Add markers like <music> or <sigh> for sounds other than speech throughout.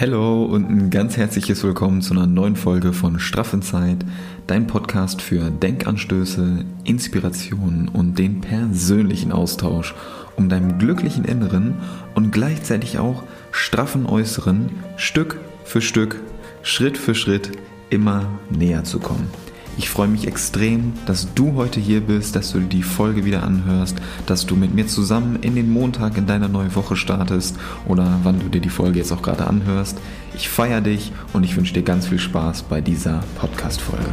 Hello und ein ganz herzliches Willkommen zu einer neuen Folge von Straff in Zeit, dein Podcast für Denkanstöße, Inspiration und den persönlichen Austausch, um deinem glücklichen Inneren und gleichzeitig auch straffen Äußeren Stück für Stück, Schritt für Schritt immer näher zu kommen. Ich freue mich extrem, dass du heute hier bist, dass du die Folge wieder anhörst, dass du mit mir zusammen in den Montag in deiner neuen Woche startest oder wann du dir die Folge jetzt auch gerade anhörst. Ich feiere dich und ich wünsche dir ganz viel Spaß bei dieser Podcast-Folge.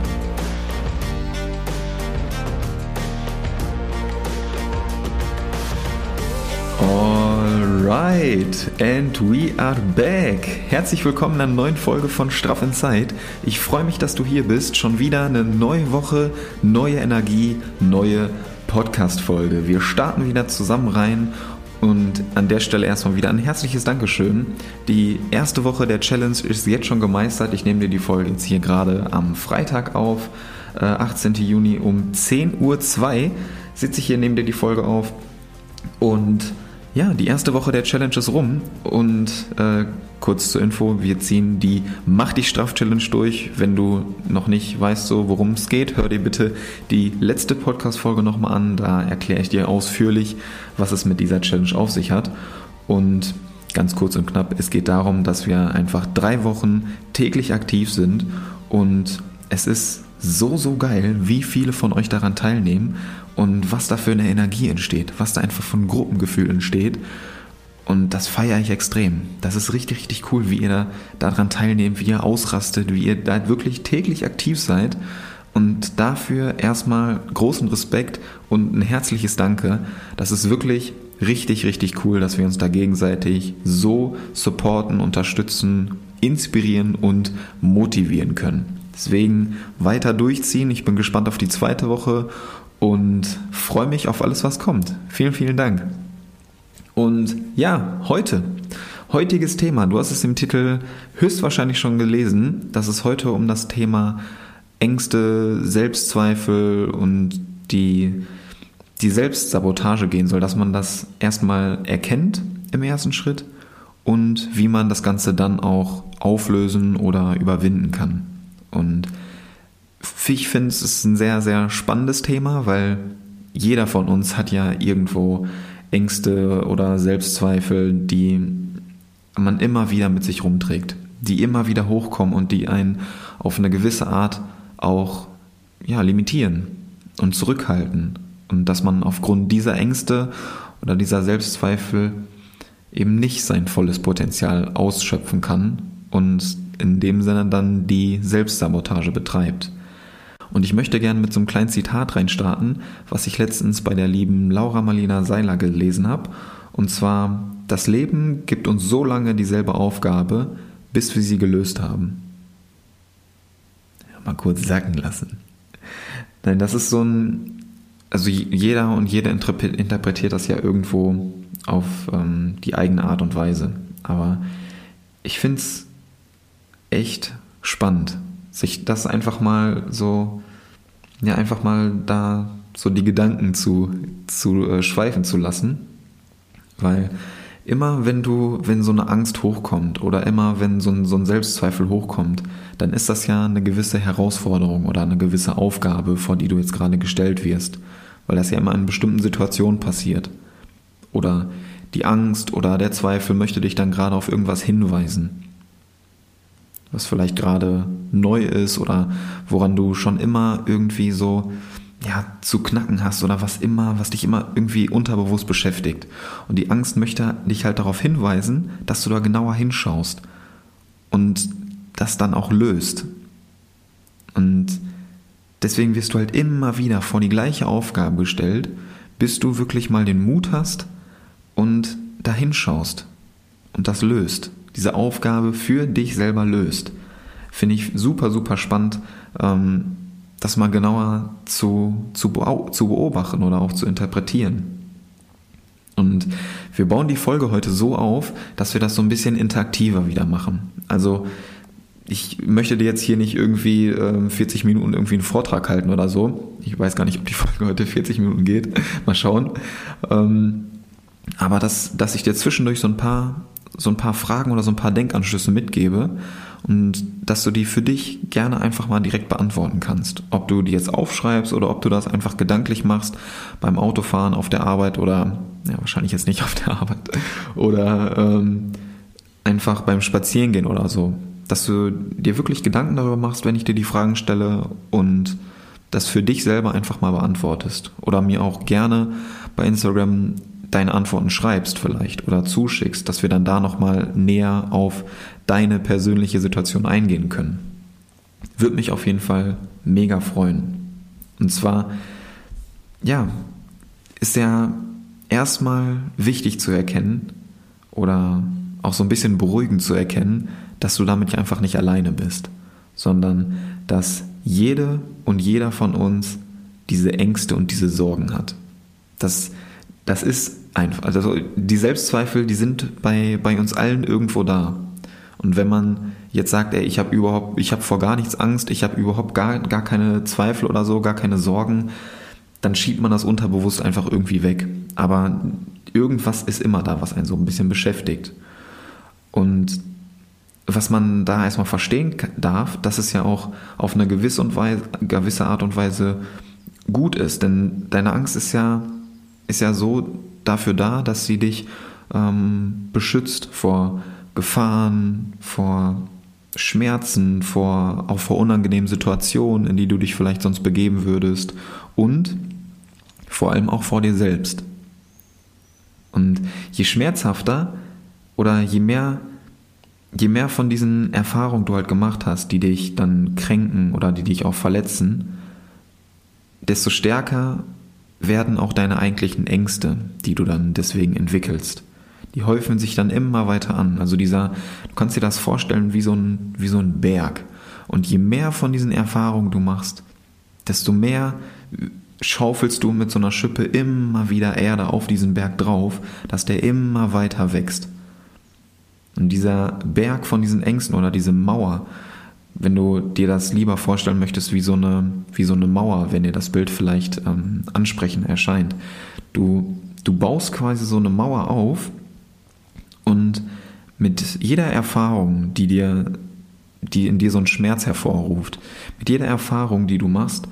Alright, and we are back. Herzlich willkommen in einer neuen Folge von Straff in Zeit. Ich freue mich, dass du hier bist. Schon wieder eine neue Woche, neue Energie, neue Podcast-Folge. Wir starten wieder zusammen rein und an der Stelle erstmal wieder ein herzliches Dankeschön. Die erste Woche der Challenge ist jetzt schon gemeistert. Ich nehme dir die Folge jetzt hier gerade am Freitag auf, 18. Äh, Juni um 10.02 Uhr sitze ich hier, nehme dir die Folge auf und ja, die erste Woche der Challenge ist rum und äh, kurz zur Info, wir ziehen die Mach dich straff Challenge durch. Wenn du noch nicht weißt, so worum es geht, hör dir bitte die letzte Podcast-Folge nochmal an. Da erkläre ich dir ausführlich, was es mit dieser Challenge auf sich hat. Und ganz kurz und knapp, es geht darum, dass wir einfach drei Wochen täglich aktiv sind und es ist so, so geil, wie viele von euch daran teilnehmen und was da für eine Energie entsteht, was da einfach von Gruppengefühl entsteht. Und das feiere ich extrem. Das ist richtig, richtig cool, wie ihr da daran teilnehmt, wie ihr ausrastet, wie ihr da wirklich täglich aktiv seid. Und dafür erstmal großen Respekt und ein herzliches Danke. Das ist wirklich richtig, richtig cool, dass wir uns da gegenseitig so supporten, unterstützen, inspirieren und motivieren können. Deswegen weiter durchziehen. Ich bin gespannt auf die zweite Woche und freue mich auf alles, was kommt. Vielen, vielen Dank. Und ja, heute, heutiges Thema, du hast es im Titel höchstwahrscheinlich schon gelesen, dass es heute um das Thema Ängste, Selbstzweifel und die, die Selbstsabotage gehen soll, dass man das erstmal erkennt im ersten Schritt und wie man das Ganze dann auch auflösen oder überwinden kann. Und ich finde, es ist ein sehr, sehr spannendes Thema, weil jeder von uns hat ja irgendwo Ängste oder Selbstzweifel, die man immer wieder mit sich rumträgt, die immer wieder hochkommen und die einen auf eine gewisse Art auch ja, limitieren und zurückhalten. Und dass man aufgrund dieser Ängste oder dieser Selbstzweifel eben nicht sein volles Potenzial ausschöpfen kann und in dem Sinne dann die Selbstsabotage betreibt. Und ich möchte gerne mit so einem kleinen Zitat reinstarten, was ich letztens bei der lieben Laura Marlina Seiler gelesen habe. Und zwar, das Leben gibt uns so lange dieselbe Aufgabe, bis wir sie gelöst haben. Ja, mal kurz sacken lassen. Nein, das ist so ein, also jeder und jede interpretiert das ja irgendwo auf ähm, die eigene Art und Weise. Aber ich finde es echt spannend, sich das einfach mal so, ja, einfach mal da so die Gedanken zu, zu äh, schweifen zu lassen. Weil immer wenn du, wenn so eine Angst hochkommt oder immer wenn so ein, so ein Selbstzweifel hochkommt, dann ist das ja eine gewisse Herausforderung oder eine gewisse Aufgabe, vor die du jetzt gerade gestellt wirst. Weil das ja immer in bestimmten Situationen passiert. Oder die Angst oder der Zweifel möchte dich dann gerade auf irgendwas hinweisen was vielleicht gerade neu ist oder woran du schon immer irgendwie so ja, zu knacken hast oder was immer, was dich immer irgendwie unterbewusst beschäftigt. Und die Angst möchte dich halt darauf hinweisen, dass du da genauer hinschaust und das dann auch löst. Und deswegen wirst du halt immer wieder vor die gleiche Aufgabe gestellt, bis du wirklich mal den Mut hast und da hinschaust und das löst diese Aufgabe für dich selber löst. Finde ich super, super spannend, ähm, das mal genauer zu, zu, zu beobachten oder auch zu interpretieren. Und wir bauen die Folge heute so auf, dass wir das so ein bisschen interaktiver wieder machen. Also ich möchte dir jetzt hier nicht irgendwie äh, 40 Minuten irgendwie einen Vortrag halten oder so. Ich weiß gar nicht, ob die Folge heute 40 Minuten geht. <laughs> Mal schauen. Ähm, aber dass, dass ich dir zwischendurch so ein paar so ein paar Fragen oder so ein paar Denkanschlüsse mitgebe und dass du die für dich gerne einfach mal direkt beantworten kannst. Ob du die jetzt aufschreibst oder ob du das einfach gedanklich machst beim Autofahren auf der Arbeit oder, ja, wahrscheinlich jetzt nicht <laughs> auf der Arbeit, oder ähm, einfach beim Spazierengehen oder so. Dass du dir wirklich Gedanken darüber machst, wenn ich dir die Fragen stelle und das für dich selber einfach mal beantwortest. Oder mir auch gerne bei Instagram deine Antworten schreibst vielleicht oder zuschickst, dass wir dann da nochmal näher auf deine persönliche Situation eingehen können. Würde mich auf jeden Fall mega freuen. Und zwar, ja, ist ja erstmal wichtig zu erkennen oder auch so ein bisschen beruhigend zu erkennen, dass du damit einfach nicht alleine bist, sondern dass jede und jeder von uns diese Ängste und diese Sorgen hat. Das, das ist einfach, also die Selbstzweifel, die sind bei, bei uns allen irgendwo da. Und wenn man jetzt sagt, ey, ich habe überhaupt, ich habe vor gar nichts Angst, ich habe überhaupt gar, gar keine Zweifel oder so, gar keine Sorgen, dann schiebt man das unterbewusst einfach irgendwie weg. Aber irgendwas ist immer da, was einen so ein bisschen beschäftigt. Und was man da erstmal verstehen darf, dass es ja auch auf eine gewisse, und Weise, gewisse Art und Weise gut ist. Denn deine Angst ist ja, ist ja so dafür da, dass sie dich ähm, beschützt vor Gefahren, vor Schmerzen, vor, auch vor unangenehmen Situationen, in die du dich vielleicht sonst begeben würdest und vor allem auch vor dir selbst. Und je schmerzhafter oder je mehr, je mehr von diesen Erfahrungen du halt gemacht hast, die dich dann kränken oder die dich auch verletzen, desto stärker werden auch deine eigentlichen Ängste, die du dann deswegen entwickelst. Die häufen sich dann immer weiter an. Also dieser, du kannst dir das vorstellen wie so ein, wie so ein Berg. Und je mehr von diesen Erfahrungen du machst, desto mehr schaufelst du mit so einer Schippe immer wieder Erde auf diesen Berg drauf, dass der immer weiter wächst. Und dieser Berg von diesen Ängsten oder diese Mauer, wenn du dir das lieber vorstellen möchtest wie so eine, wie so eine Mauer, wenn dir das Bild vielleicht ähm, ansprechend erscheint. Du, du baust quasi so eine Mauer auf und mit jeder Erfahrung, die dir, die in dir so einen Schmerz hervorruft, mit jeder Erfahrung, die du machst,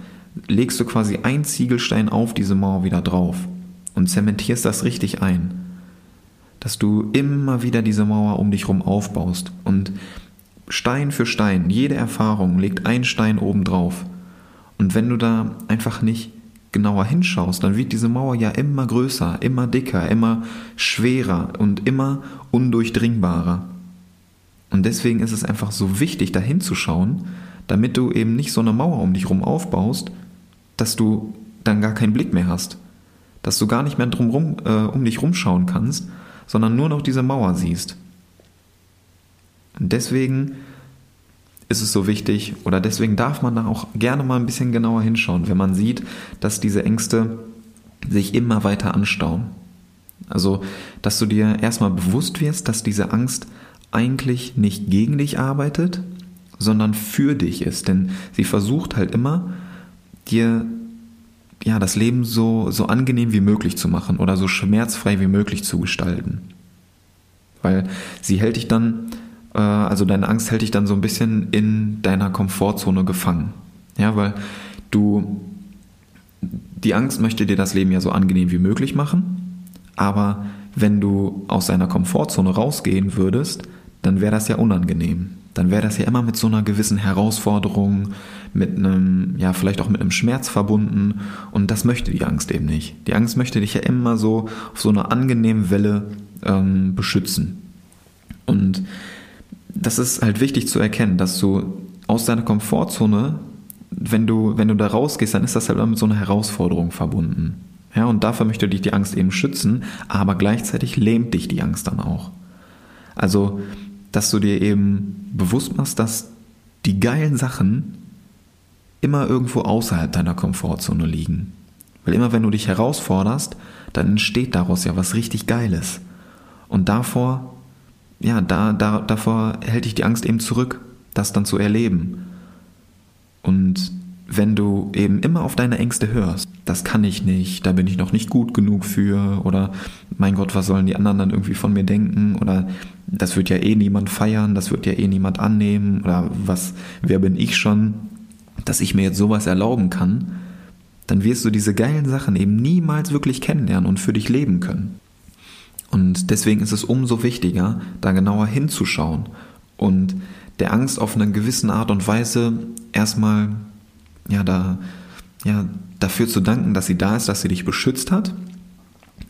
legst du quasi einen Ziegelstein auf diese Mauer wieder drauf und zementierst das richtig ein. Dass du immer wieder diese Mauer um dich rum aufbaust und Stein für Stein, jede Erfahrung legt einen Stein oben drauf. Und wenn du da einfach nicht genauer hinschaust, dann wird diese Mauer ja immer größer, immer dicker, immer schwerer und immer undurchdringbarer. Und deswegen ist es einfach so wichtig, da hinzuschauen, damit du eben nicht so eine Mauer um dich rum aufbaust, dass du dann gar keinen Blick mehr hast. Dass du gar nicht mehr drumrum, äh, um dich rumschauen kannst, sondern nur noch diese Mauer siehst. Deswegen ist es so wichtig oder deswegen darf man da auch gerne mal ein bisschen genauer hinschauen, wenn man sieht, dass diese Ängste sich immer weiter anstauen. Also, dass du dir erstmal bewusst wirst, dass diese Angst eigentlich nicht gegen dich arbeitet, sondern für dich ist. Denn sie versucht halt immer, dir ja, das Leben so, so angenehm wie möglich zu machen oder so schmerzfrei wie möglich zu gestalten. Weil sie hält dich dann, äh, also deine Angst hält dich dann so ein bisschen in deiner Komfortzone gefangen. Ja, weil du, die Angst möchte dir das Leben ja so angenehm wie möglich machen, aber wenn du aus deiner Komfortzone rausgehen würdest, dann wäre das ja unangenehm dann wäre das ja immer mit so einer gewissen Herausforderung, mit einem, ja, vielleicht auch mit einem Schmerz verbunden. Und das möchte die Angst eben nicht. Die Angst möchte dich ja immer so auf so einer angenehmen Welle ähm, beschützen. Und das ist halt wichtig zu erkennen, dass du aus deiner Komfortzone, wenn du, wenn du da rausgehst, dann ist das halt immer mit so einer Herausforderung verbunden. Ja, und dafür möchte dich die Angst eben schützen, aber gleichzeitig lähmt dich die Angst dann auch. Also dass du dir eben bewusst machst, dass die geilen Sachen immer irgendwo außerhalb deiner Komfortzone liegen. Weil immer wenn du dich herausforderst, dann entsteht daraus ja was richtig Geiles. Und davor, ja, da, da, davor hält dich die Angst eben zurück, das dann zu erleben. Und wenn du eben immer auf deine Ängste hörst, das kann ich nicht, da bin ich noch nicht gut genug für oder mein Gott, was sollen die anderen dann irgendwie von mir denken oder das wird ja eh niemand feiern, das wird ja eh niemand annehmen oder was, wer bin ich schon, dass ich mir jetzt sowas erlauben kann, dann wirst du diese geilen Sachen eben niemals wirklich kennenlernen und für dich leben können. Und deswegen ist es umso wichtiger, da genauer hinzuschauen und der Angst auf eine gewisse Art und Weise erstmal ja, da, ja, dafür zu danken, dass sie da ist, dass sie dich beschützt hat,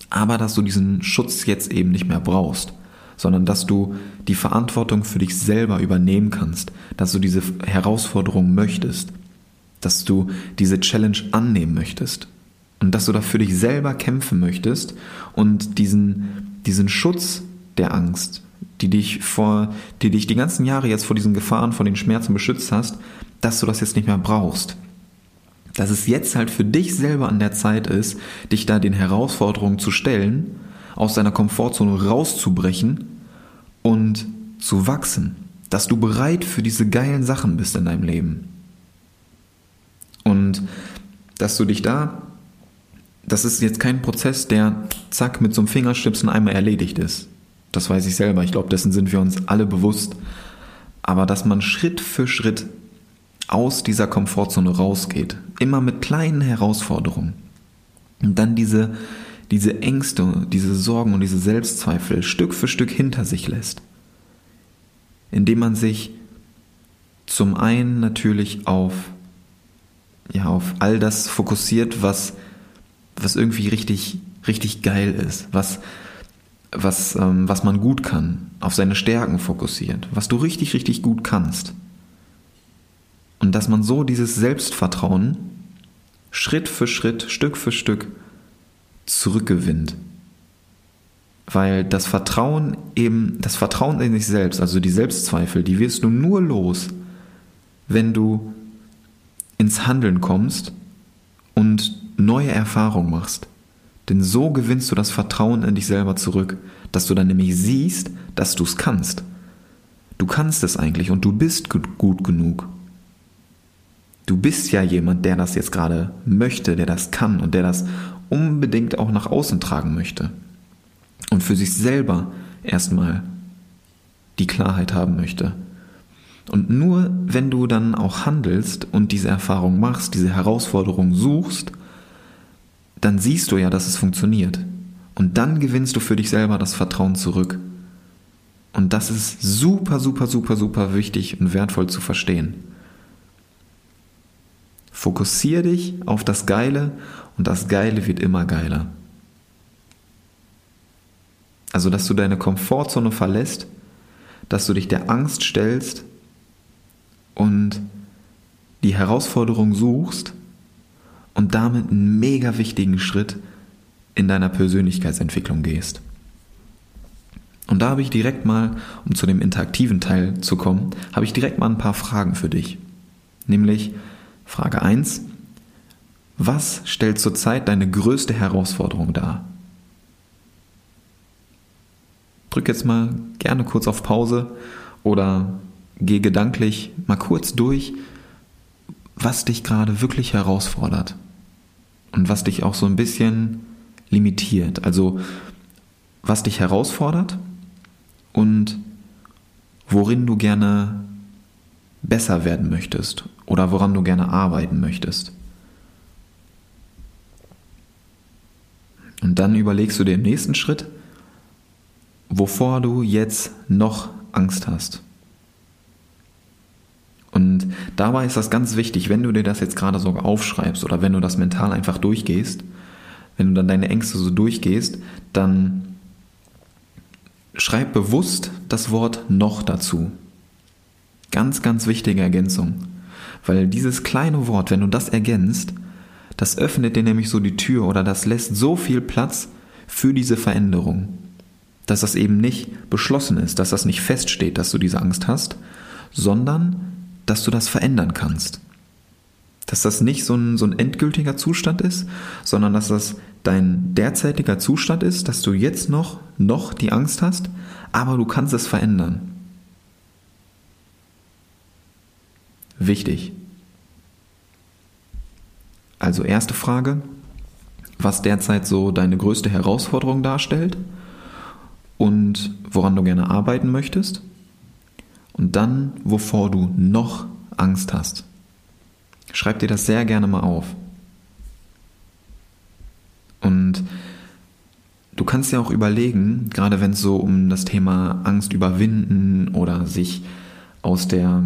aber dass du diesen Schutz jetzt eben nicht mehr brauchst, sondern dass du die Verantwortung für dich selber übernehmen kannst, dass du diese Herausforderung möchtest, dass du diese Challenge annehmen möchtest und dass du da für dich selber kämpfen möchtest und diesen diesen Schutz der Angst, die dich vor, die dich die ganzen Jahre jetzt vor diesen Gefahren, vor den Schmerzen beschützt hast, dass du das jetzt nicht mehr brauchst. Dass es jetzt halt für dich selber an der Zeit ist, dich da den Herausforderungen zu stellen, aus deiner Komfortzone rauszubrechen und zu wachsen. Dass du bereit für diese geilen Sachen bist in deinem Leben. Und dass du dich da das ist jetzt kein Prozess, der zack mit so einem Fingerschnipsen einmal erledigt ist. Das weiß ich selber. Ich glaube, dessen sind wir uns alle bewusst. Aber dass man Schritt für Schritt aus dieser Komfortzone rausgeht, immer mit kleinen Herausforderungen und dann diese, diese Ängste, diese Sorgen und diese Selbstzweifel Stück für Stück hinter sich lässt, indem man sich zum einen natürlich auf, ja, auf all das fokussiert, was was irgendwie richtig, richtig geil ist, was, was, ähm, was man gut kann, auf seine Stärken fokussiert, was du richtig, richtig gut kannst. Und dass man so dieses Selbstvertrauen Schritt für Schritt, Stück für Stück zurückgewinnt. Weil das Vertrauen eben, das Vertrauen in sich selbst, also die Selbstzweifel, die wirst du nur los, wenn du ins Handeln kommst und neue Erfahrungen machst. Denn so gewinnst du das Vertrauen in dich selber zurück, dass du dann nämlich siehst, dass du es kannst. Du kannst es eigentlich und du bist gut genug. Du bist ja jemand, der das jetzt gerade möchte, der das kann und der das unbedingt auch nach außen tragen möchte. Und für sich selber erstmal die Klarheit haben möchte. Und nur wenn du dann auch handelst und diese Erfahrung machst, diese Herausforderung suchst dann siehst du ja, dass es funktioniert. Und dann gewinnst du für dich selber das Vertrauen zurück. Und das ist super, super, super, super wichtig und wertvoll zu verstehen. Fokussier dich auf das Geile und das Geile wird immer geiler. Also, dass du deine Komfortzone verlässt, dass du dich der Angst stellst und die Herausforderung suchst und damit einen mega wichtigen Schritt in deiner Persönlichkeitsentwicklung gehst. Und da habe ich direkt mal, um zu dem interaktiven Teil zu kommen, habe ich direkt mal ein paar Fragen für dich. Nämlich Frage 1. Was stellt zurzeit deine größte Herausforderung dar? Drück jetzt mal gerne kurz auf Pause oder geh gedanklich mal kurz durch, was dich gerade wirklich herausfordert und was dich auch so ein bisschen limitiert. Also was dich herausfordert und worin du gerne besser werden möchtest oder woran du gerne arbeiten möchtest. Und dann überlegst du dir im nächsten Schritt, wovor du jetzt noch Angst hast. Und dabei ist das ganz wichtig, wenn du dir das jetzt gerade so aufschreibst oder wenn du das mental einfach durchgehst, wenn du dann deine Ängste so durchgehst, dann schreib bewusst das Wort noch dazu. Ganz, ganz wichtige Ergänzung. Weil dieses kleine Wort, wenn du das ergänzt, das öffnet dir nämlich so die Tür oder das lässt so viel Platz für diese Veränderung. Dass das eben nicht beschlossen ist, dass das nicht feststeht, dass du diese Angst hast, sondern dass du das verändern kannst. Dass das nicht so ein, so ein endgültiger Zustand ist, sondern dass das dein derzeitiger Zustand ist, dass du jetzt noch, noch die Angst hast, aber du kannst es verändern. Wichtig. Also erste Frage, was derzeit so deine größte Herausforderung darstellt und woran du gerne arbeiten möchtest. Und dann, wovor du noch Angst hast. Schreib dir das sehr gerne mal auf. Und du kannst ja auch überlegen, gerade wenn es so um das Thema Angst überwinden oder sich aus der,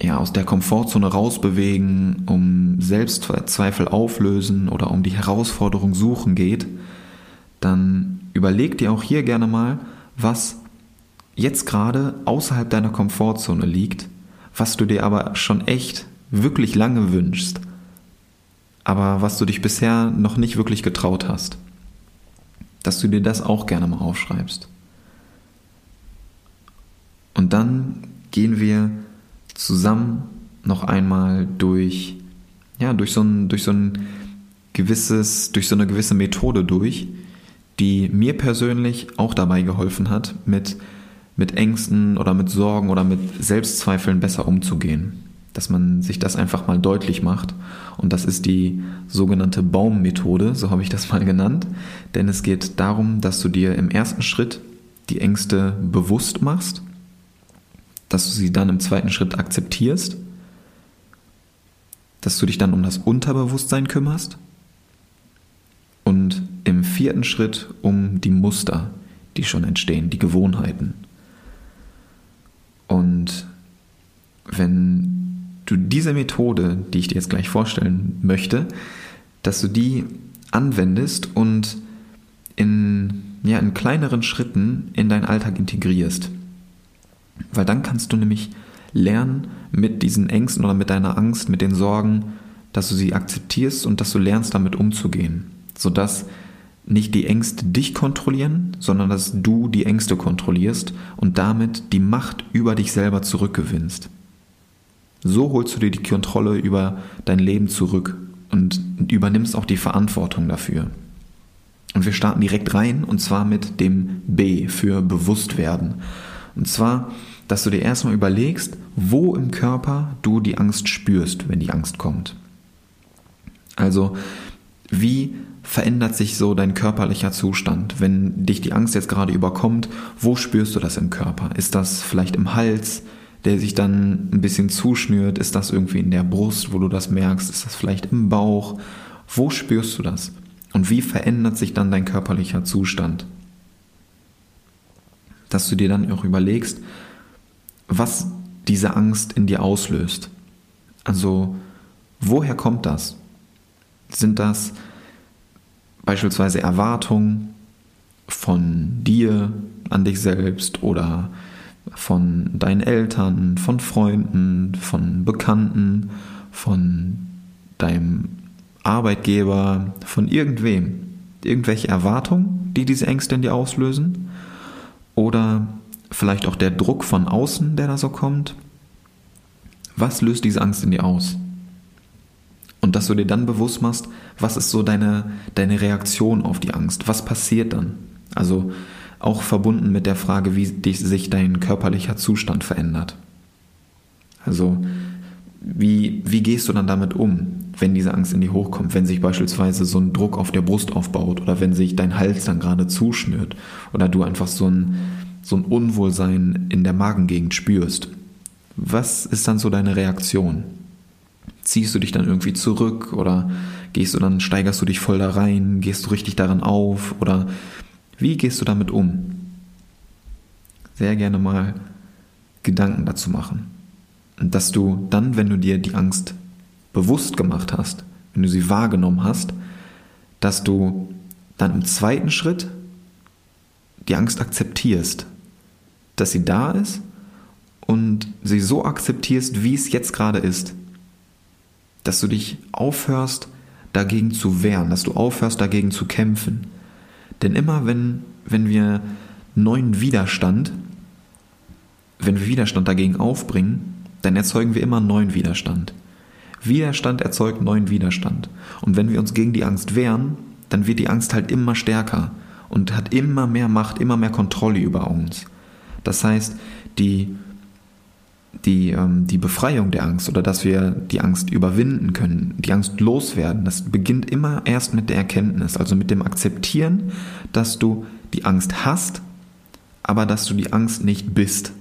ja, aus der Komfortzone rausbewegen, um Selbstzweifel auflösen oder um die Herausforderung suchen geht, dann überleg dir auch hier gerne mal, was jetzt gerade außerhalb deiner Komfortzone liegt, was du dir aber schon echt wirklich lange wünschst, aber was du dich bisher noch nicht wirklich getraut hast. Dass du dir das auch gerne mal aufschreibst. Und dann gehen wir zusammen noch einmal durch, ja, durch so ein, durch so ein gewisses, durch so eine gewisse Methode durch, die mir persönlich auch dabei geholfen hat, mit, mit Ängsten oder mit Sorgen oder mit Selbstzweifeln besser umzugehen. Dass man sich das einfach mal deutlich macht. Und das ist die sogenannte Baummethode, so habe ich das mal genannt. Denn es geht darum, dass du dir im ersten Schritt die Ängste bewusst machst, dass du sie dann im zweiten Schritt akzeptierst, dass du dich dann um das Unterbewusstsein kümmerst und im vierten Schritt um die Muster, die schon entstehen, die Gewohnheiten. Und wenn du diese Methode, die ich dir jetzt gleich vorstellen möchte, dass du die anwendest und in, ja, in kleineren Schritten in deinen Alltag integrierst. Weil dann kannst du nämlich lernen, mit diesen Ängsten oder mit deiner Angst, mit den Sorgen, dass du sie akzeptierst und dass du lernst, damit umzugehen. Sodass nicht die Ängste dich kontrollieren, sondern dass du die Ängste kontrollierst und damit die Macht über dich selber zurückgewinnst. So holst du dir die Kontrolle über dein Leben zurück und übernimmst auch die Verantwortung dafür. Und wir starten direkt rein und zwar mit dem B für Bewusstwerden. Und zwar, dass du dir erstmal überlegst, wo im Körper du die Angst spürst, wenn die Angst kommt. Also, wie verändert sich so dein körperlicher Zustand? Wenn dich die Angst jetzt gerade überkommt, wo spürst du das im Körper? Ist das vielleicht im Hals, der sich dann ein bisschen zuschnürt? Ist das irgendwie in der Brust, wo du das merkst? Ist das vielleicht im Bauch? Wo spürst du das? Und wie verändert sich dann dein körperlicher Zustand? Dass du dir dann auch überlegst, was diese Angst in dir auslöst. Also, woher kommt das? Sind das beispielsweise Erwartungen von dir an dich selbst oder von deinen Eltern, von Freunden, von Bekannten, von deinem Arbeitgeber, von irgendwem. Irgendwelche Erwartungen, die diese Ängste in dir auslösen? Oder vielleicht auch der Druck von außen, der da so kommt? Was löst diese Angst in dir aus? Und dass du dir dann bewusst machst, was ist so deine, deine Reaktion auf die Angst? Was passiert dann? Also auch verbunden mit der Frage, wie sich dein körperlicher Zustand verändert. Also wie, wie gehst du dann damit um, wenn diese Angst in dir hochkommt, wenn sich beispielsweise so ein Druck auf der Brust aufbaut oder wenn sich dein Hals dann gerade zuschnürt oder du einfach so ein, so ein Unwohlsein in der Magengegend spürst. Was ist dann so deine Reaktion? Ziehst du dich dann irgendwie zurück oder gehst du dann, steigerst du dich voll da rein, gehst du richtig darin auf oder wie gehst du damit um? Sehr gerne mal Gedanken dazu machen. Und dass du dann, wenn du dir die Angst bewusst gemacht hast, wenn du sie wahrgenommen hast, dass du dann im zweiten Schritt die Angst akzeptierst, dass sie da ist und sie so akzeptierst, wie es jetzt gerade ist. Dass du dich aufhörst, dagegen zu wehren, dass du aufhörst, dagegen zu kämpfen, denn immer wenn, wenn wir neuen Widerstand, wenn wir Widerstand dagegen aufbringen, dann erzeugen wir immer neuen Widerstand. Widerstand erzeugt neuen Widerstand. Und wenn wir uns gegen die Angst wehren, dann wird die Angst halt immer stärker und hat immer mehr Macht, immer mehr Kontrolle über uns. Das heißt, die, die, ähm, die Befreiung der Angst oder dass wir die Angst überwinden können, die Angst loswerden, das beginnt immer erst mit der Erkenntnis, also mit dem Akzeptieren, dass du die Angst hast, aber dass du die Angst nicht bist.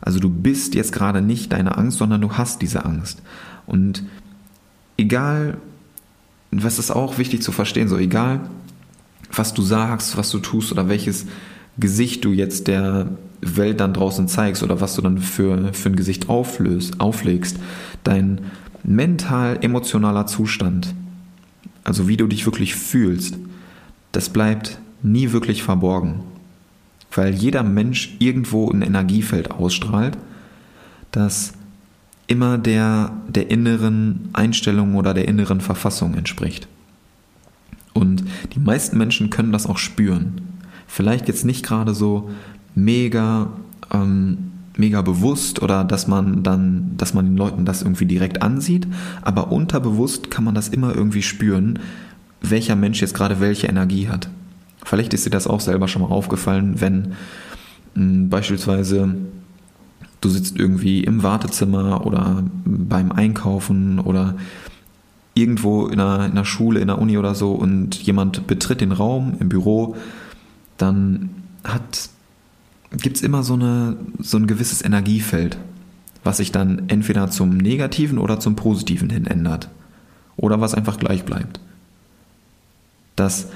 Also du bist jetzt gerade nicht deine Angst, sondern du hast diese Angst. Und egal, was ist auch wichtig zu verstehen, so egal, was du sagst, was du tust oder welches Gesicht du jetzt der Welt dann draußen zeigst oder was du dann für, für ein Gesicht auflöst, auflegst, dein mental-emotionaler Zustand, also wie du dich wirklich fühlst, das bleibt nie wirklich verborgen. Weil jeder Mensch irgendwo ein Energiefeld ausstrahlt, das immer der, der inneren Einstellung oder der inneren Verfassung entspricht. Und die meisten Menschen können das auch spüren. Vielleicht jetzt nicht gerade so mega, ähm, mega bewusst oder dass man dann, dass man den Leuten das irgendwie direkt ansieht, aber unterbewusst kann man das immer irgendwie spüren, welcher Mensch jetzt gerade welche Energie hat. Vielleicht ist dir das auch selber schon mal aufgefallen, wenn mh, hm, beispielsweise du sitzt irgendwie im Wartezimmer oder beim Einkaufen oder irgendwo in einer, in einer Schule, in der Uni oder so und jemand betritt den Raum im Büro, dann hat gibt es immer so, eine, so ein gewisses Energiefeld, was sich dann entweder zum Negativen oder zum Positiven hin ändert. Oder was einfach gleich bleibt. Das,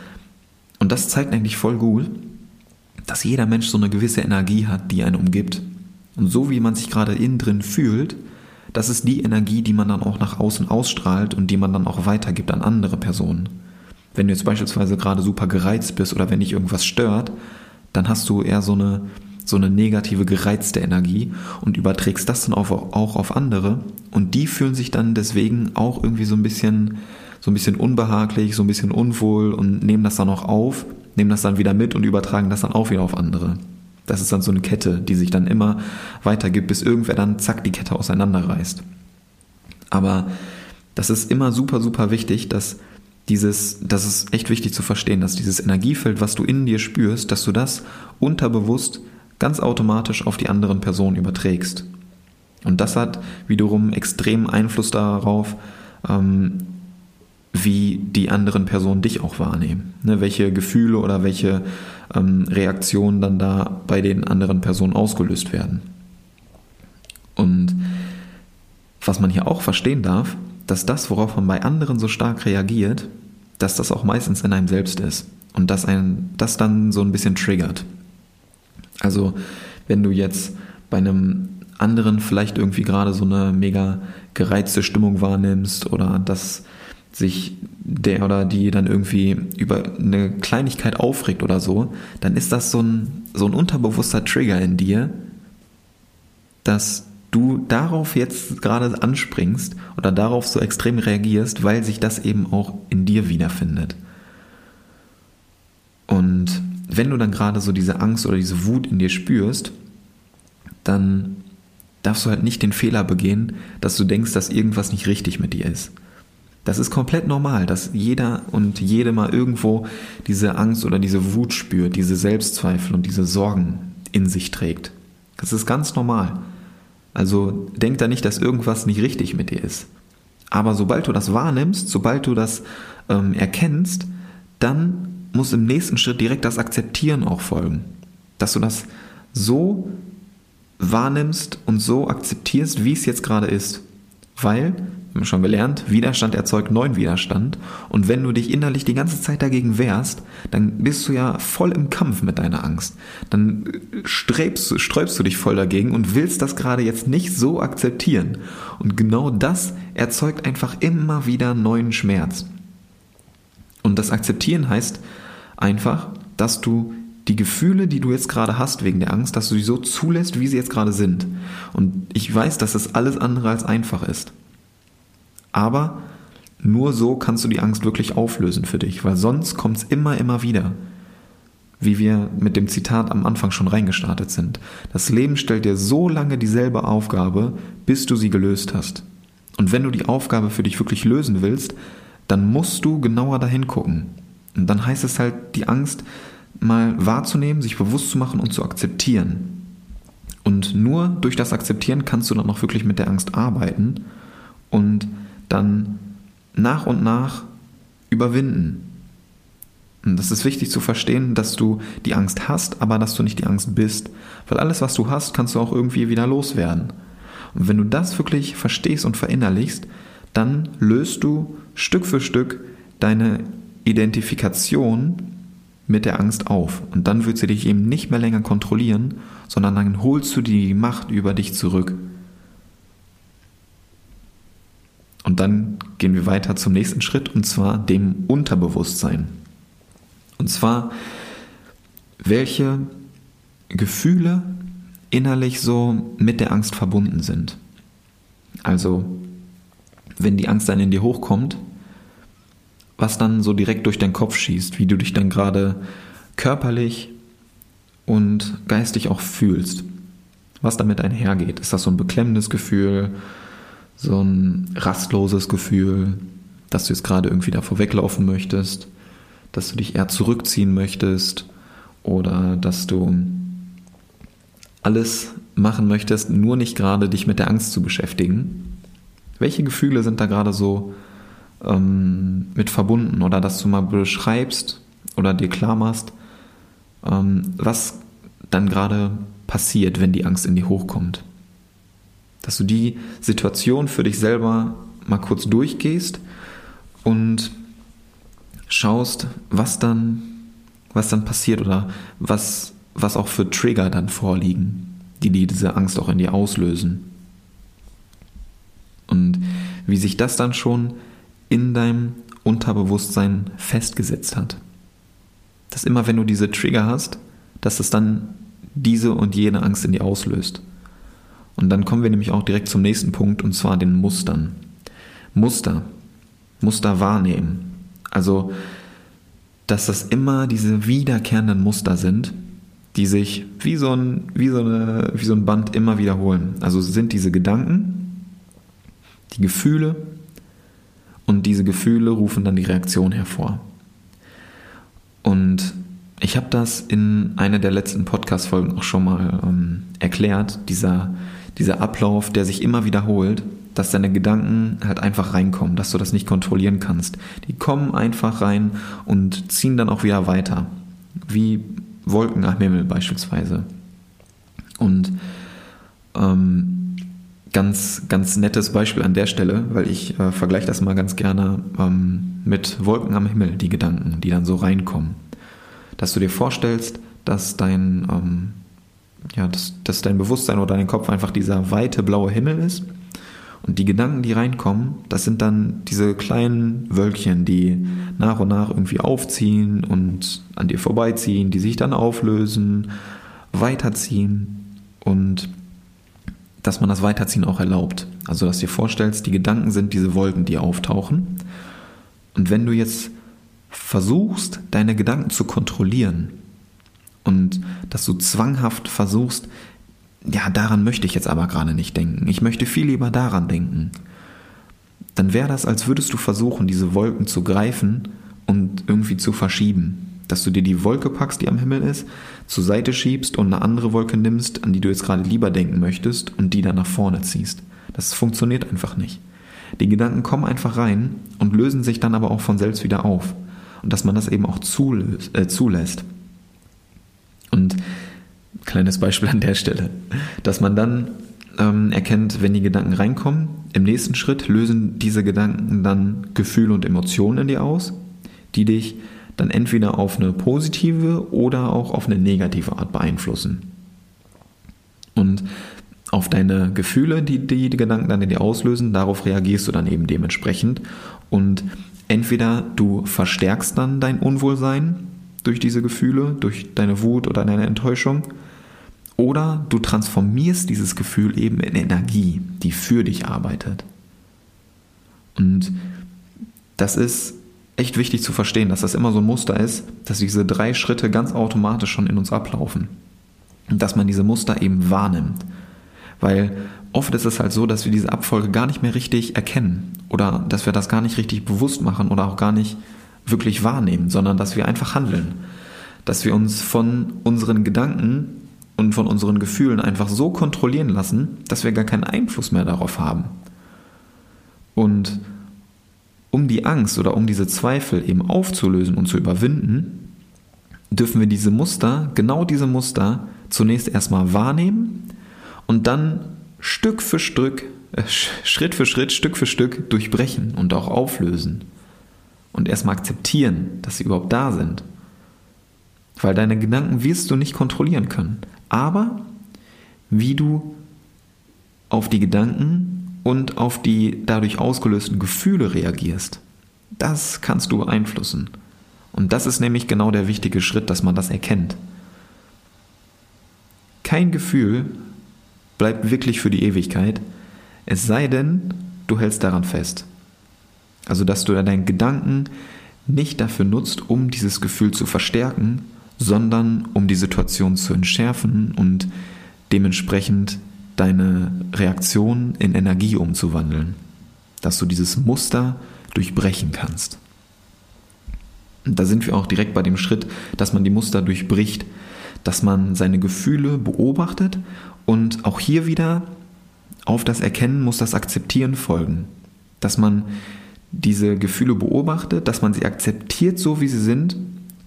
und das zeigt eigentlich voll gut, dass jeder Mensch so eine gewisse Energie hat, die einen umgibt. Und so wie man sich gerade innen drin fühlt, das ist die Energie, die man dann auch nach außen ausstrahlt und die man dann auch weitergibt an andere Personen. Wenn du jetzt beispielsweise gerade super gereizt bist oder wenn dich irgendwas stört, dann hast du eher so eine, so eine negative, gereizte Energie und überträgst das dann auch, auch auf andere und die fühlen sich dann deswegen auch irgendwie so ein bisschen, so ein bisschen unbehaglich, so ein bisschen unwohl und nehmen das dann auch auf, nehmen das dann wieder mit und übertragen das dann auch wieder auf andere. Das ist dann so eine Kette, die sich dann immer weitergibt, bis irgendwer dann zack die Kette auseinanderreißt. Aber das ist immer super, super wichtig, dass dieses, das ist echt wichtig zu verstehen, dass dieses Energiefeld, was du in dir spürst, dass du das unterbewusst ganz automatisch auf die anderen Personen überträgst. Und das hat wiederum extremen Einfluss darauf, ähm, wie die anderen Personen dich auch wahrnehmen. Ne, welche Gefühle oder welche ähm, Reaktionen dann da bei den anderen Personen ausgelöst werden. Und was man hier auch verstehen darf, dass das, worauf man bei anderen so stark reagiert, dass das auch meistens in einem selbst ist. Und dass ein, das dann so ein bisschen triggert. Also wenn du jetzt bei einem anderen vielleicht irgendwie gerade so eine mega gereizte Stimmung wahrnimmst oder dass sich der oder die dann irgendwie über eine Kleinigkeit aufregt oder so, dann ist das so ein, so ein unterbewusster Trigger in dir, dass du darauf jetzt gerade anspringst oder darauf so extrem reagierst, weil sich das eben auch in dir wiederfindet. Und wenn du dann gerade so diese Angst oder diese Wut in dir spürst, dann darfst du halt nicht den Fehler begehen, dass du denkst, dass irgendwas nicht richtig mit dir ist. Das ist komplett normal, dass jeder und jede mal irgendwo diese Angst oder diese Wut spürt, diese Selbstzweifel und diese Sorgen in sich trägt. Das ist ganz normal. Also denk da nicht, dass irgendwas nicht richtig mit dir ist. Aber sobald du das wahrnimmst, sobald du das ähm, erkennst, dann muss im nächsten Schritt direkt das Akzeptieren auch folgen. Dass du das so wahrnimmst und so akzeptierst, wie es jetzt gerade ist. Weil, wir haben schon gelernt, Widerstand erzeugt neuen Widerstand. Und wenn du dich innerlich die ganze Zeit dagegen wehrst, dann bist du ja voll im Kampf mit deiner Angst. Dann strebst, sträubst du dich voll dagegen und willst das gerade jetzt nicht so akzeptieren. Und genau das erzeugt einfach immer wieder neuen Schmerz. Und das Akzeptieren heißt einfach, dass du die Gefühle, die du jetzt gerade hast wegen der Angst, dass du sie so zulässt, wie sie jetzt gerade sind. Und ich weiß, dass das alles andere als einfach ist. Aber nur so kannst du die Angst wirklich auflösen für dich, weil sonst kommt es immer, immer wieder. Wie wir mit dem Zitat am Anfang schon reingestartet sind. Das Leben stellt dir so lange dieselbe Aufgabe, bis du sie gelöst hast. Und wenn du die Aufgabe für dich wirklich lösen willst, dann musst du genauer dahin gucken. Und dann heißt es halt, die Angst mal wahrzunehmen, sich bewusst zu machen und zu akzeptieren. Und nur durch das Akzeptieren kannst du dann auch wirklich mit der Angst arbeiten und dann nach und nach überwinden. Und das ist wichtig zu verstehen, dass du die Angst hast, aber dass du nicht die Angst bist. Weil alles, was du hast, kannst du auch irgendwie wieder loswerden. Und wenn du das wirklich verstehst und verinnerlichst, dann löst du Stück für Stück deine Identifikation mit der Angst auf. Und dann wird sie dich eben nicht mehr länger kontrollieren, sondern dann holst du die Macht über dich zurück. Und dann gehen wir weiter zum nächsten Schritt, und zwar dem Unterbewusstsein. Und zwar, welche Gefühle innerlich so mit der Angst verbunden sind. Also, wenn die Angst dann in dir hochkommt, was dann so direkt durch deinen Kopf schießt, wie du dich dann gerade körperlich und geistig auch fühlst. Was damit einhergeht. Ist das so ein beklemmendes Gefühl, so ein rastloses Gefühl, dass du jetzt gerade irgendwie davor weglaufen möchtest, dass du dich eher zurückziehen möchtest oder dass du alles machen möchtest, nur nicht gerade dich mit der Angst zu beschäftigen. Welche Gefühle sind da gerade so ähm, mit verbunden oder dass du mal beschreibst oder dir klar machst, ähm, was dann gerade passiert, wenn die Angst in dir hochkommt. Dass du die Situation für dich selber mal kurz durchgehst und schaust, was dann, was dann passiert oder was, was auch für Trigger dann vorliegen, die, die diese Angst auch in dir auslösen. Und wie sich das dann schon in deinem Unterbewusstsein festgesetzt hat. Dass immer wenn du diese Trigger hast, dass es dann diese und jene Angst in dir auslöst. Und dann kommen wir nämlich auch direkt zum nächsten Punkt und zwar den Mustern. Muster. Muster wahrnehmen. Also, dass das immer diese wiederkehrenden Muster sind, die sich wie so ein, wie so eine, wie so ein Band immer wiederholen. Also sind diese Gedanken, die Gefühle, und diese Gefühle rufen dann die Reaktion hervor. Und ich habe das in einer der letzten Podcast-Folgen auch schon mal ähm, erklärt, dieser, dieser Ablauf, der sich immer wiederholt, dass deine Gedanken halt einfach reinkommen, dass du das nicht kontrollieren kannst. Die kommen einfach rein und ziehen dann auch wieder weiter, wie Wolken am Himmel beispielsweise. Und ähm, ganz, ganz nettes Beispiel an der Stelle, weil ich äh, vergleiche das mal ganz gerne ähm, mit Wolken am Himmel, die Gedanken, die dann so reinkommen. Dass du dir vorstellst, dass dein, ähm, ja, dass, dass dein Bewusstsein oder dein Kopf einfach dieser weite blaue Himmel ist. Und die Gedanken, die reinkommen, das sind dann diese kleinen Wölkchen, die nach und nach irgendwie aufziehen und an dir vorbeiziehen, die sich dann auflösen, weiterziehen und dass man das Weiterziehen auch erlaubt. Also, dass du dir vorstellst, die Gedanken sind diese Wolken, die auftauchen. Und wenn du jetzt versuchst, deine Gedanken zu kontrollieren und dass du zwanghaft versuchst, ja, daran möchte ich jetzt aber gerade nicht denken. Ich möchte viel lieber daran denken. Dann wäre das, als würdest du versuchen, diese Wolken zu greifen und irgendwie zu verschieben dass du dir die Wolke packst, die am Himmel ist, zur Seite schiebst und eine andere Wolke nimmst, an die du jetzt gerade lieber denken möchtest und die dann nach vorne ziehst. Das funktioniert einfach nicht. Die Gedanken kommen einfach rein und lösen sich dann aber auch von selbst wieder auf. Und dass man das eben auch zulöst, äh, zulässt. Und kleines Beispiel an der Stelle, dass man dann ähm, erkennt, wenn die Gedanken reinkommen, im nächsten Schritt lösen diese Gedanken dann Gefühle und Emotionen in dir aus, die dich dann entweder auf eine positive oder auch auf eine negative Art beeinflussen. Und auf deine Gefühle, die, die Gedanken dann in dir auslösen, darauf reagierst du dann eben dementsprechend. Und entweder du verstärkst dann dein Unwohlsein durch diese Gefühle, durch deine Wut oder deine Enttäuschung, oder du transformierst dieses Gefühl eben in Energie, die für dich arbeitet. Und das ist echt wichtig zu verstehen, dass das immer so ein Muster ist, dass diese drei Schritte ganz automatisch schon in uns ablaufen. Und dass man diese Muster eben wahrnimmt. Weil oft ist es halt so, dass wir diese Abfolge gar nicht mehr richtig erkennen oder dass wir das gar nicht richtig bewusst machen oder auch gar nicht wirklich wahrnehmen, sondern dass wir einfach handeln. Dass wir uns von unseren Gedanken und von unseren Gefühlen einfach so kontrollieren lassen, dass wir gar keinen Einfluss mehr darauf haben. Und um die Angst oder um diese Zweifel eben aufzulösen und zu überwinden, dürfen wir diese Muster, genau diese Muster, zunächst erstmal wahrnehmen und dann Stück für Stück, äh, Schritt für Schritt, Stück für Stück durchbrechen und auch auflösen. Und erstmal akzeptieren, dass sie überhaupt da sind. Weil deine Gedanken wirst du nicht kontrollieren können. Aber wie du auf die Gedanken und auf die dadurch ausgelösten Gefühle reagierst, das kannst du beeinflussen. Und das ist nämlich genau der wichtige Schritt, dass man das erkennt. Kein Gefühl bleibt wirklich für die Ewigkeit, es sei denn, du hältst daran fest. Also, dass du deinen Gedanken nicht dafür nutzt, um dieses Gefühl zu verstärken, sondern um die Situation zu entschärfen und dementsprechend deine Reaktion in Energie umzuwandeln. Dass du dieses Muster durchbrechen kannst. Und da sind wir auch direkt bei dem Schritt, dass man die Muster durchbricht, dass man seine Gefühle beobachtet und auch hier wieder auf das Erkennen muss das Akzeptieren folgen. Dass man diese Gefühle beobachtet, dass man sie akzeptiert, so wie sie sind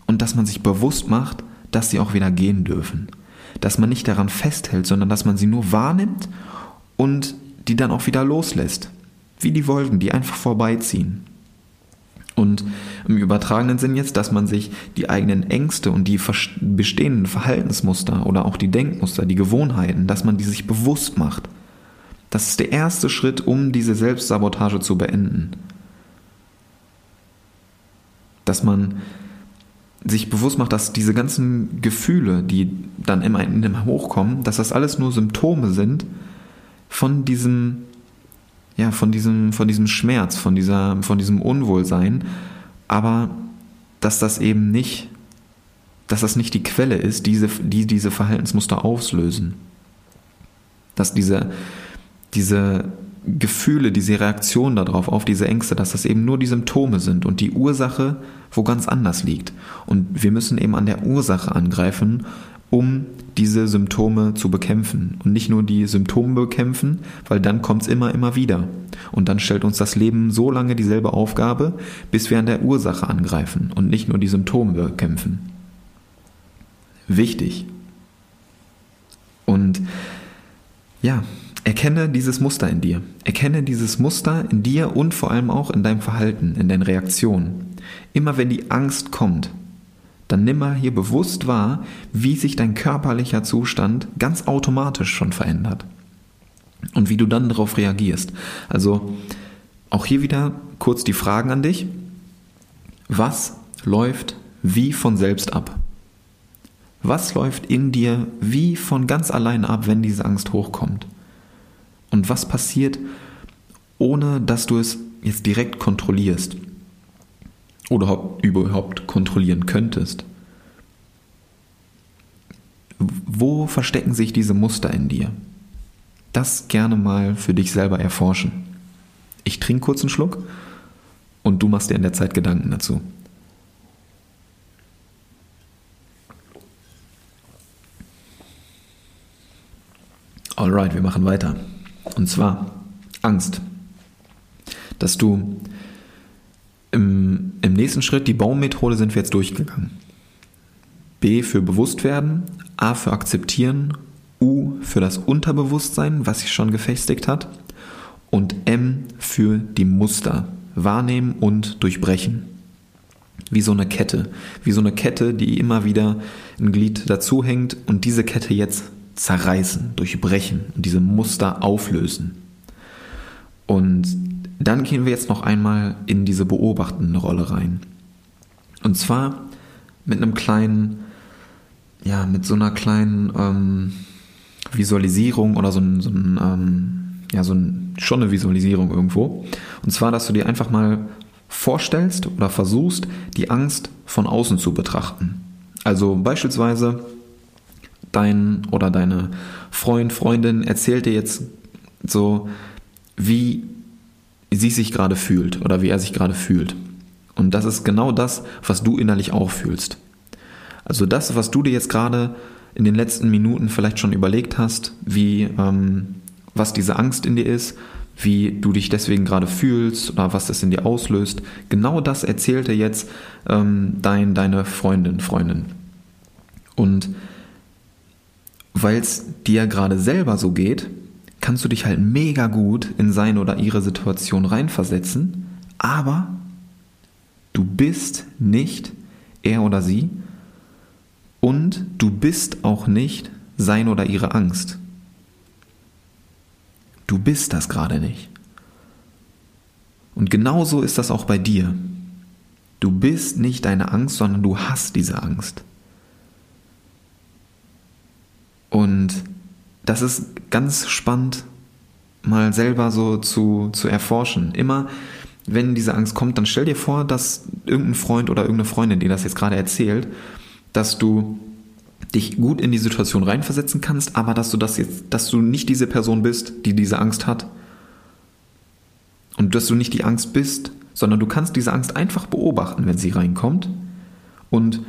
und dass man sich bewusst macht, dass sie auch wieder gehen dürfen. Dass man nicht daran festhält, sondern dass man sie nur wahrnimmt und die dann auch wieder loslässt. Wie die Wolken, die einfach vorbeiziehen. Und im übertragenen Sinn jetzt, dass man sich die eigenen Ängste und die bestehenden Verhaltensmuster oder auch die Denkmuster, die Gewohnheiten, dass man die sich bewusst macht. Das ist der erste Schritt, um diese Selbstsabotage zu beenden. Dass man sich bewusst macht, dass diese ganzen Gefühle, die dann immer in dem hochkommen, dass das alles nur Symptome sind von diesem, ja, von diesem, von diesem Schmerz, von dieser, von diesem Unwohlsein, aber dass das eben nicht, dass das nicht die Quelle ist, diese, die diese Verhaltensmuster auslösen. Dass diese, diese Gefühle, diese Reaktion darauf, auf diese Ängste, dass das eben nur die Symptome sind und die Ursache wo ganz anders liegt. Und wir müssen eben an der Ursache angreifen, um diese Symptome zu bekämpfen. Und nicht nur die Symptome bekämpfen, weil dann kommt es immer, immer wieder. Und dann stellt uns das Leben so lange dieselbe Aufgabe, bis wir an der Ursache angreifen und nicht nur die Symptome bekämpfen. Wichtig. Und ja, Erkenne dieses Muster in dir. Erkenne dieses Muster in dir und vor allem auch in deinem Verhalten, in deinen Reaktionen. Immer wenn die Angst kommt, dann nimm mal hier bewusst wahr, wie sich dein körperlicher Zustand ganz automatisch schon verändert. Und wie du dann darauf reagierst. Also auch hier wieder kurz die Fragen an dich. Was läuft wie von selbst ab? Was läuft in dir wie von ganz allein ab, wenn diese Angst hochkommt? Und was passiert, ohne dass du es jetzt direkt kontrollierst oder überhaupt kontrollieren könntest? Wo verstecken sich diese Muster in dir? Das gerne mal für dich selber erforschen. Ich trinke kurz einen Schluck und du machst dir in der Zeit Gedanken dazu. Alright, wir machen weiter. Und zwar Angst. Dass du im, im nächsten Schritt, die Baummethode sind wir jetzt durchgegangen. B für Bewusstwerden, A für Akzeptieren, U für das Unterbewusstsein, was sich schon gefestigt hat und M für die Muster, wahrnehmen und durchbrechen. Wie so eine Kette, wie so eine Kette, die immer wieder ein Glied dazu hängt und diese Kette jetzt zerreißen, durchbrechen und diese Muster auflösen. Und dann gehen wir jetzt noch einmal in diese beobachtende Rolle rein. Und zwar mit einem kleinen, ja, mit so einer kleinen ähm, Visualisierung oder so ein, so ein ähm, ja, so ein, schon eine Visualisierung irgendwo. Und zwar, dass du dir einfach mal vorstellst oder versuchst, die Angst von außen zu betrachten. Also beispielsweise dein oder deine Freund, Freundin erzählt dir jetzt so, wie sie sich gerade fühlt oder wie er sich gerade fühlt. Und das ist genau das, was du innerlich auch fühlst. Also das, was du dir jetzt gerade in den letzten Minuten vielleicht schon überlegt hast, wie, ähm, was diese Angst in dir ist, wie du dich deswegen gerade fühlst oder was das in dir auslöst. Genau das erzählte jetzt ähm, dein, deine Freundin, Freundin. Und weil es dir gerade selber so geht, kannst du dich halt mega gut in seine oder ihre Situation reinversetzen, aber du bist nicht er oder sie und du bist auch nicht sein oder ihre Angst. Du bist das gerade nicht. Und genauso ist das auch bei dir. Du bist nicht deine Angst, sondern du hast diese Angst. Und das ist ganz spannend, mal selber so zu, zu erforschen. Immer, wenn diese Angst kommt, dann stell dir vor, dass irgendein Freund oder irgendeine Freundin dir das jetzt gerade erzählt, dass du dich gut in die Situation reinversetzen kannst, aber dass du das jetzt, dass du nicht diese Person bist, die diese Angst hat. Und dass du nicht die Angst bist, sondern du kannst diese Angst einfach beobachten, wenn sie reinkommt. Und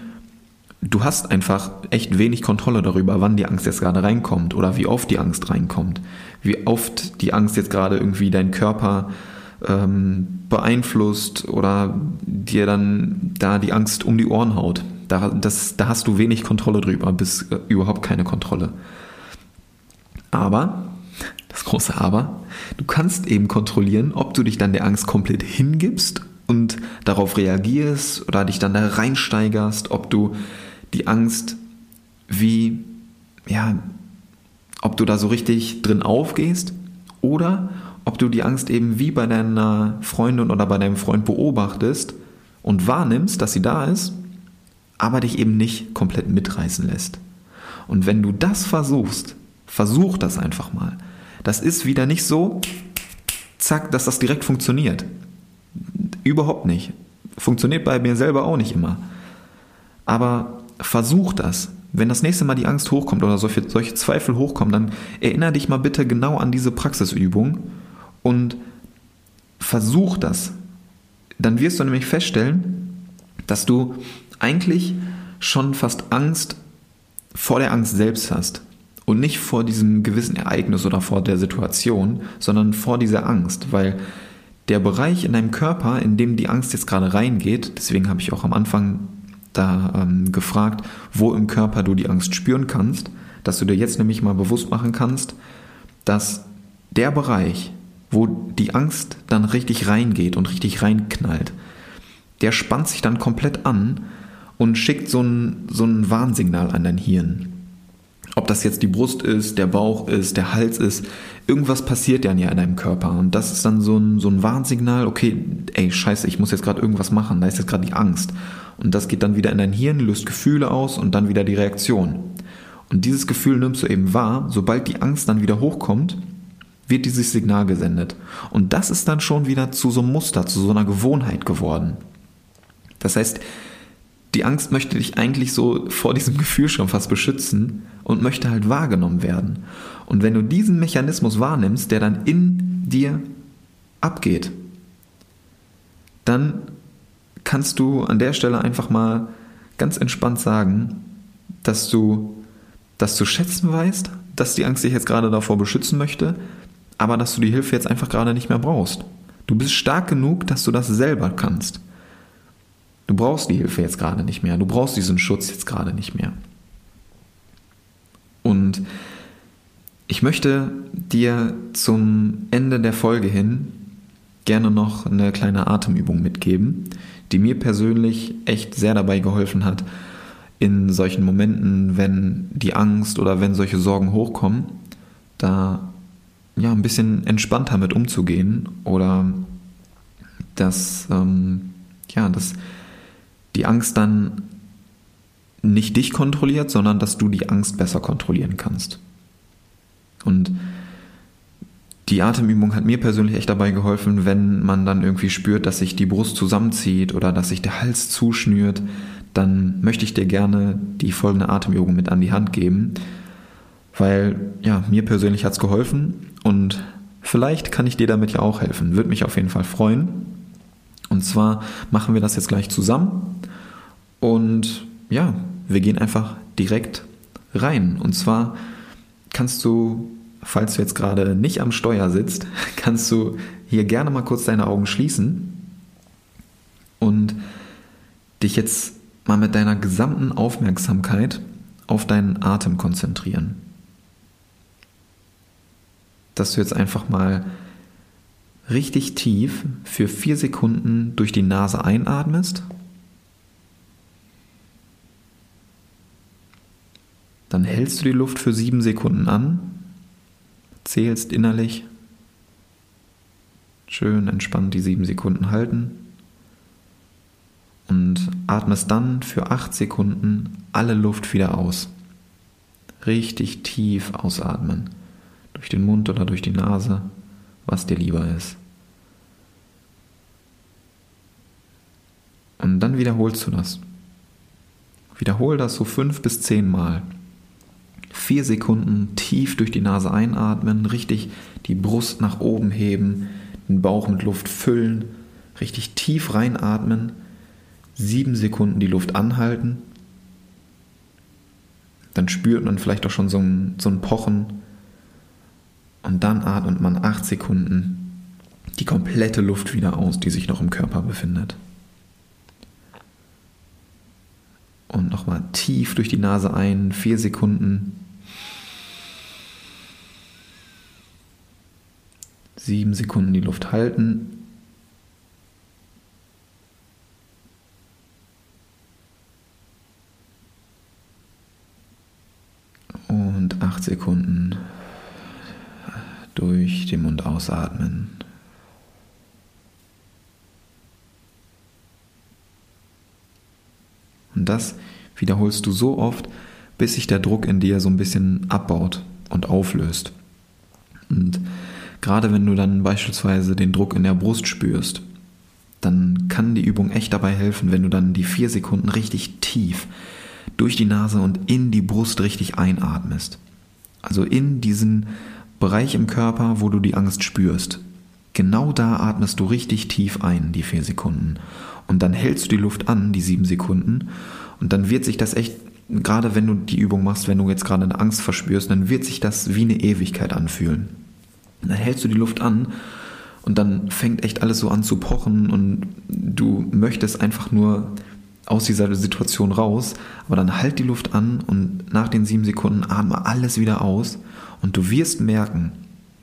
du hast einfach echt wenig Kontrolle darüber, wann die Angst jetzt gerade reinkommt oder wie oft die Angst reinkommt, wie oft die Angst jetzt gerade irgendwie deinen Körper ähm, beeinflusst oder dir dann da die Angst um die Ohren haut. Da, das, da hast du wenig Kontrolle drüber, bis äh, überhaupt keine Kontrolle. Aber, das große Aber, du kannst eben kontrollieren, ob du dich dann der Angst komplett hingibst und darauf reagierst oder dich dann da reinsteigerst, ob du die Angst wie, ja, ob du da so richtig drin aufgehst oder ob du die Angst eben wie bei deiner Freundin oder bei deinem Freund beobachtest und wahrnimmst, dass sie da ist, aber dich eben nicht komplett mitreißen lässt. Und wenn du das versuchst, versuch das einfach mal. Das ist wieder nicht so, zack, dass das direkt funktioniert. Überhaupt nicht. Funktioniert bei mir selber auch nicht immer. Aber versuch das. Wenn das nächste Mal die Angst hochkommt oder solche, solche Zweifel hochkommen, dann erinnere dich mal bitte genau an diese Praxisübung und versuch das. Dann wirst du nämlich feststellen, dass du eigentlich schon fast Angst vor der Angst selbst hast. Und nicht vor diesem gewissen Ereignis oder vor der Situation, sondern vor dieser Angst, weil der Bereich in deinem Körper, in dem die Angst jetzt gerade reingeht, deswegen habe ich auch am Anfang da ähm, gefragt, wo im Körper du die Angst spüren kannst, dass du dir jetzt nämlich mal bewusst machen kannst, dass der Bereich, wo die Angst dann richtig reingeht und richtig reinknallt, der spannt sich dann komplett an und schickt so ein, so ein Warnsignal an dein Hirn. Ob das jetzt die Brust ist, der Bauch ist, der Hals ist, irgendwas passiert ja in deinem Körper. Und das ist dann so ein, so ein Warnsignal, okay, ey, scheiße, ich muss jetzt gerade irgendwas machen, da ist jetzt gerade die Angst. Und das geht dann wieder in dein Hirn, löst Gefühle aus und dann wieder die Reaktion. Und dieses Gefühl nimmst du eben wahr, sobald die Angst dann wieder hochkommt, wird dieses Signal gesendet. Und das ist dann schon wieder zu so einem Muster, zu so einer Gewohnheit geworden. Das heißt, die Angst möchte dich eigentlich so vor diesem Gefühl schon fast beschützen und möchte halt wahrgenommen werden. Und wenn du diesen Mechanismus wahrnimmst, der dann in dir abgeht, dann kannst du an der Stelle einfach mal ganz entspannt sagen, dass du das zu schätzen weißt, dass die Angst dich jetzt gerade davor beschützen möchte, aber dass du die Hilfe jetzt einfach gerade nicht mehr brauchst. Du bist stark genug, dass du das selber kannst. Du brauchst die Hilfe jetzt gerade nicht mehr. Du brauchst diesen Schutz jetzt gerade nicht mehr. Und ich möchte dir zum Ende der Folge hin gerne noch eine kleine Atemübung mitgeben, die mir persönlich echt sehr dabei geholfen hat, in solchen Momenten, wenn die Angst oder wenn solche Sorgen hochkommen, da ja ein bisschen entspannter mit umzugehen oder dass ähm, ja dass die Angst dann nicht dich kontrolliert, sondern dass du die Angst besser kontrollieren kannst. Und die Atemübung hat mir persönlich echt dabei geholfen, wenn man dann irgendwie spürt, dass sich die Brust zusammenzieht oder dass sich der Hals zuschnürt, dann möchte ich dir gerne die folgende Atemübung mit an die Hand geben, weil ja, mir persönlich hat es geholfen und vielleicht kann ich dir damit ja auch helfen. Würde mich auf jeden Fall freuen. Und zwar machen wir das jetzt gleich zusammen und ja, wir gehen einfach direkt rein. Und zwar kannst du, falls du jetzt gerade nicht am Steuer sitzt, <laughs> kannst du hier gerne mal kurz deine Augen schließen und dich jetzt mal mit deiner gesamten Aufmerksamkeit auf deinen Atem konzentrieren. Dass du jetzt einfach mal richtig tief für vier Sekunden durch die Nase einatmest. Dann hältst du die Luft für sieben Sekunden an, zählst innerlich, schön entspannt die sieben Sekunden halten und atmest dann für acht Sekunden alle Luft wieder aus. Richtig tief ausatmen, durch den Mund oder durch die Nase was dir lieber ist. Und dann wiederholst du das. Wiederhol das so fünf bis zehn Mal. Vier Sekunden tief durch die Nase einatmen, richtig die Brust nach oben heben, den Bauch mit Luft füllen, richtig tief reinatmen, sieben Sekunden die Luft anhalten. Dann spürt man vielleicht auch schon so ein, so ein Pochen und dann atmet man acht Sekunden die komplette Luft wieder aus, die sich noch im Körper befindet. Und nochmal tief durch die Nase ein, vier Sekunden. Sieben Sekunden die Luft halten. Und acht Sekunden durch den Mund ausatmen. Und das wiederholst du so oft, bis sich der Druck in dir so ein bisschen abbaut und auflöst. Und gerade wenn du dann beispielsweise den Druck in der Brust spürst, dann kann die Übung echt dabei helfen, wenn du dann die vier Sekunden richtig tief durch die Nase und in die Brust richtig einatmest. Also in diesen Bereich im Körper, wo du die Angst spürst. Genau da atmest du richtig tief ein, die vier Sekunden. Und dann hältst du die Luft an, die sieben Sekunden. Und dann wird sich das echt, gerade wenn du die Übung machst, wenn du jetzt gerade eine Angst verspürst, dann wird sich das wie eine Ewigkeit anfühlen. Und dann hältst du die Luft an und dann fängt echt alles so an zu pochen und du möchtest einfach nur aus dieser Situation raus, aber dann halt die Luft an und nach den sieben Sekunden atme alles wieder aus und du wirst merken,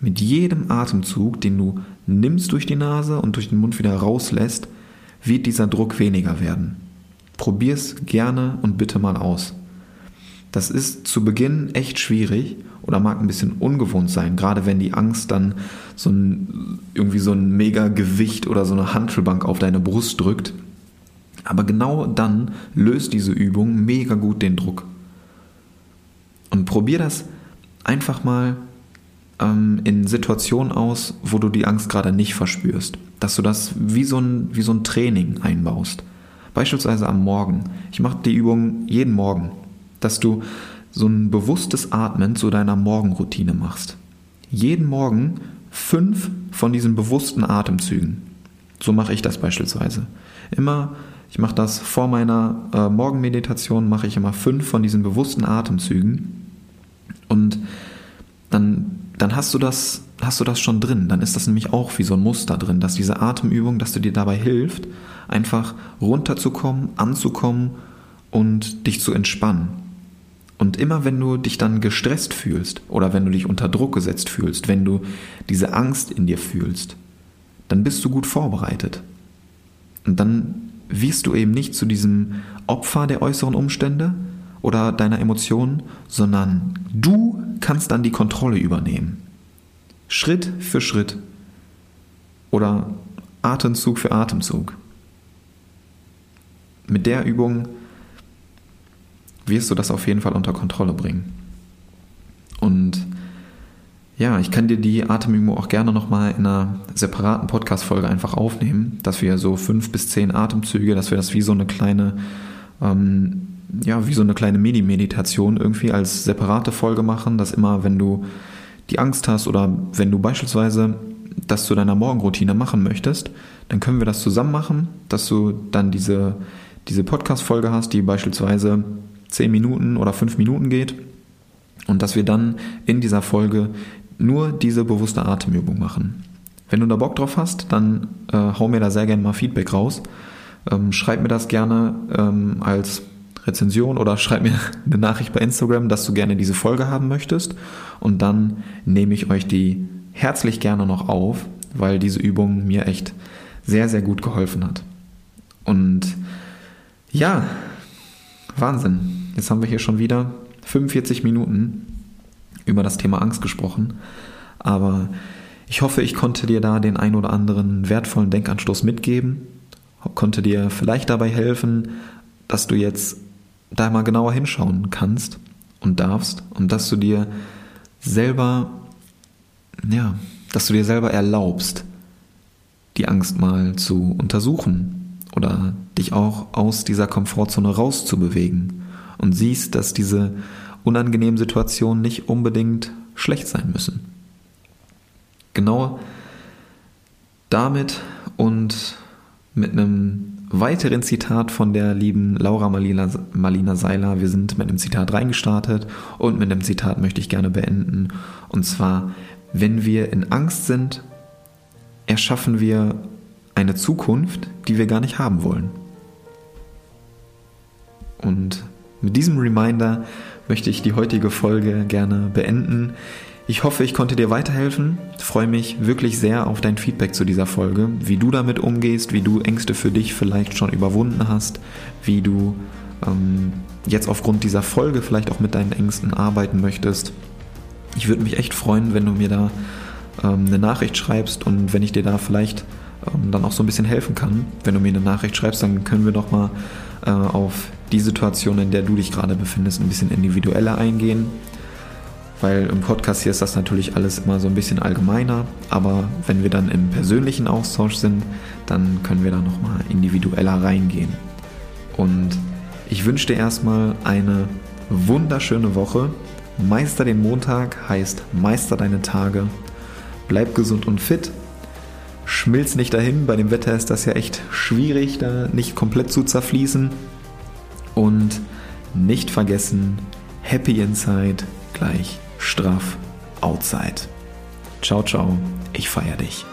mit jedem Atemzug, den du nimmst durch die Nase und durch den Mund wieder rauslässt, wird dieser Druck weniger werden. Probier's gerne und bitte mal aus. Das ist zu Beginn echt schwierig oder mag ein bisschen ungewohnt sein, gerade wenn die Angst dann so ein, irgendwie so ein mega Gewicht oder so eine Handelbank auf deine Brust drückt. Aber genau dann löst diese Übung mega gut den Druck. Und probier das einfach mal ähm, in Situationen aus, wo du die Angst gerade nicht verspürst. Dass du das wie so ein, wie so ein Training einbaust. Beispielsweise am Morgen. Ich mache die Übung jeden Morgen. Dass du so ein bewusstes Atmen zu deiner Morgenroutine machst. Jeden Morgen fünf von diesen bewussten Atemzügen. So mache ich das beispielsweise. Immer, ich mache das vor meiner äh, Morgenmeditation, mache ich immer fünf von diesen bewussten Atemzügen und dann, dann hast du das, hast du das schon drin. Dann ist das nämlich auch wie so ein Muster drin, dass diese Atemübung, dass du dir dabei hilft, einfach runterzukommen, anzukommen und dich zu entspannen. Und immer wenn du dich dann gestresst fühlst oder wenn du dich unter Druck gesetzt fühlst, wenn du diese Angst in dir fühlst, dann bist du gut vorbereitet. Und dann wirst du eben nicht zu diesem Opfer der äußeren Umstände, oder deiner Emotionen, sondern du kannst dann die Kontrolle übernehmen. Schritt für Schritt oder Atemzug für Atemzug. Mit der Übung wirst du das auf jeden Fall unter Kontrolle bringen. Und ja, ich kann dir die Atemübung auch gerne nochmal in einer separaten Podcast-Folge einfach aufnehmen, dass wir so fünf bis zehn Atemzüge, dass wir das wie so eine kleine ähm, ja, wie so eine kleine Mini-Meditation irgendwie als separate Folge machen, dass immer, wenn du die Angst hast oder wenn du beispielsweise das zu deiner Morgenroutine machen möchtest, dann können wir das zusammen machen, dass du dann diese, diese Podcast-Folge hast, die beispielsweise 10 Minuten oder 5 Minuten geht Und dass wir dann in dieser Folge nur diese bewusste Atemübung machen. Wenn du da Bock drauf hast, dann äh, hau mir da sehr gerne mal Feedback raus. Ähm, schreib mir das gerne ähm, als Rezension oder schreib mir eine Nachricht bei Instagram, dass du gerne diese Folge haben möchtest. Und dann nehme ich euch die herzlich gerne noch auf, weil diese Übung mir echt sehr, sehr gut geholfen hat. Und ja, Wahnsinn. Jetzt haben wir hier schon wieder 45 Minuten über das Thema Angst gesprochen. Aber ich hoffe, ich konnte dir da den ein oder anderen wertvollen Denkanstoß mitgeben, konnte dir vielleicht dabei helfen, dass du jetzt da mal genauer hinschauen kannst und darfst und dass du dir selber, ja, dass du dir selber erlaubst, die Angst mal zu untersuchen oder dich auch aus dieser Komfortzone rauszubewegen und siehst, dass diese unangenehmen Situationen nicht unbedingt schlecht sein müssen. Genau damit und mit einem weiteren Zitat von der lieben Laura Malina, Malina Seiler. Wir sind mit einem Zitat reingestartet und mit einem Zitat möchte ich gerne beenden. Und zwar, wenn wir in Angst sind, erschaffen wir eine Zukunft, die wir gar nicht haben wollen. Und mit diesem Reminder möchte ich die heutige Folge gerne beenden. Ich hoffe, ich konnte dir weiterhelfen. Ich freue mich wirklich sehr auf dein Feedback zu dieser Folge, wie du damit umgehst, wie du Ängste für dich vielleicht schon überwunden hast, wie du ähm, jetzt aufgrund dieser Folge vielleicht auch mit deinen Ängsten arbeiten möchtest. Ich würde mich echt freuen, wenn du mir da ähm, eine Nachricht schreibst und wenn ich dir da vielleicht ähm, dann auch so ein bisschen helfen kann. Wenn du mir eine Nachricht schreibst, dann können wir doch mal äh, auf die Situation, in der du dich gerade befindest, ein bisschen individueller eingehen. Weil im Podcast hier ist das natürlich alles immer so ein bisschen allgemeiner, aber wenn wir dann im persönlichen Austausch sind, dann können wir da nochmal individueller reingehen. Und ich wünsche dir erstmal eine wunderschöne Woche. Meister den Montag heißt Meister deine Tage. Bleib gesund und fit. Schmilz nicht dahin. Bei dem Wetter ist das ja echt schwierig, da nicht komplett zu zerfließen. Und nicht vergessen, Happy Inside gleich straff Outside. Ciao, ciao, ich feier dich.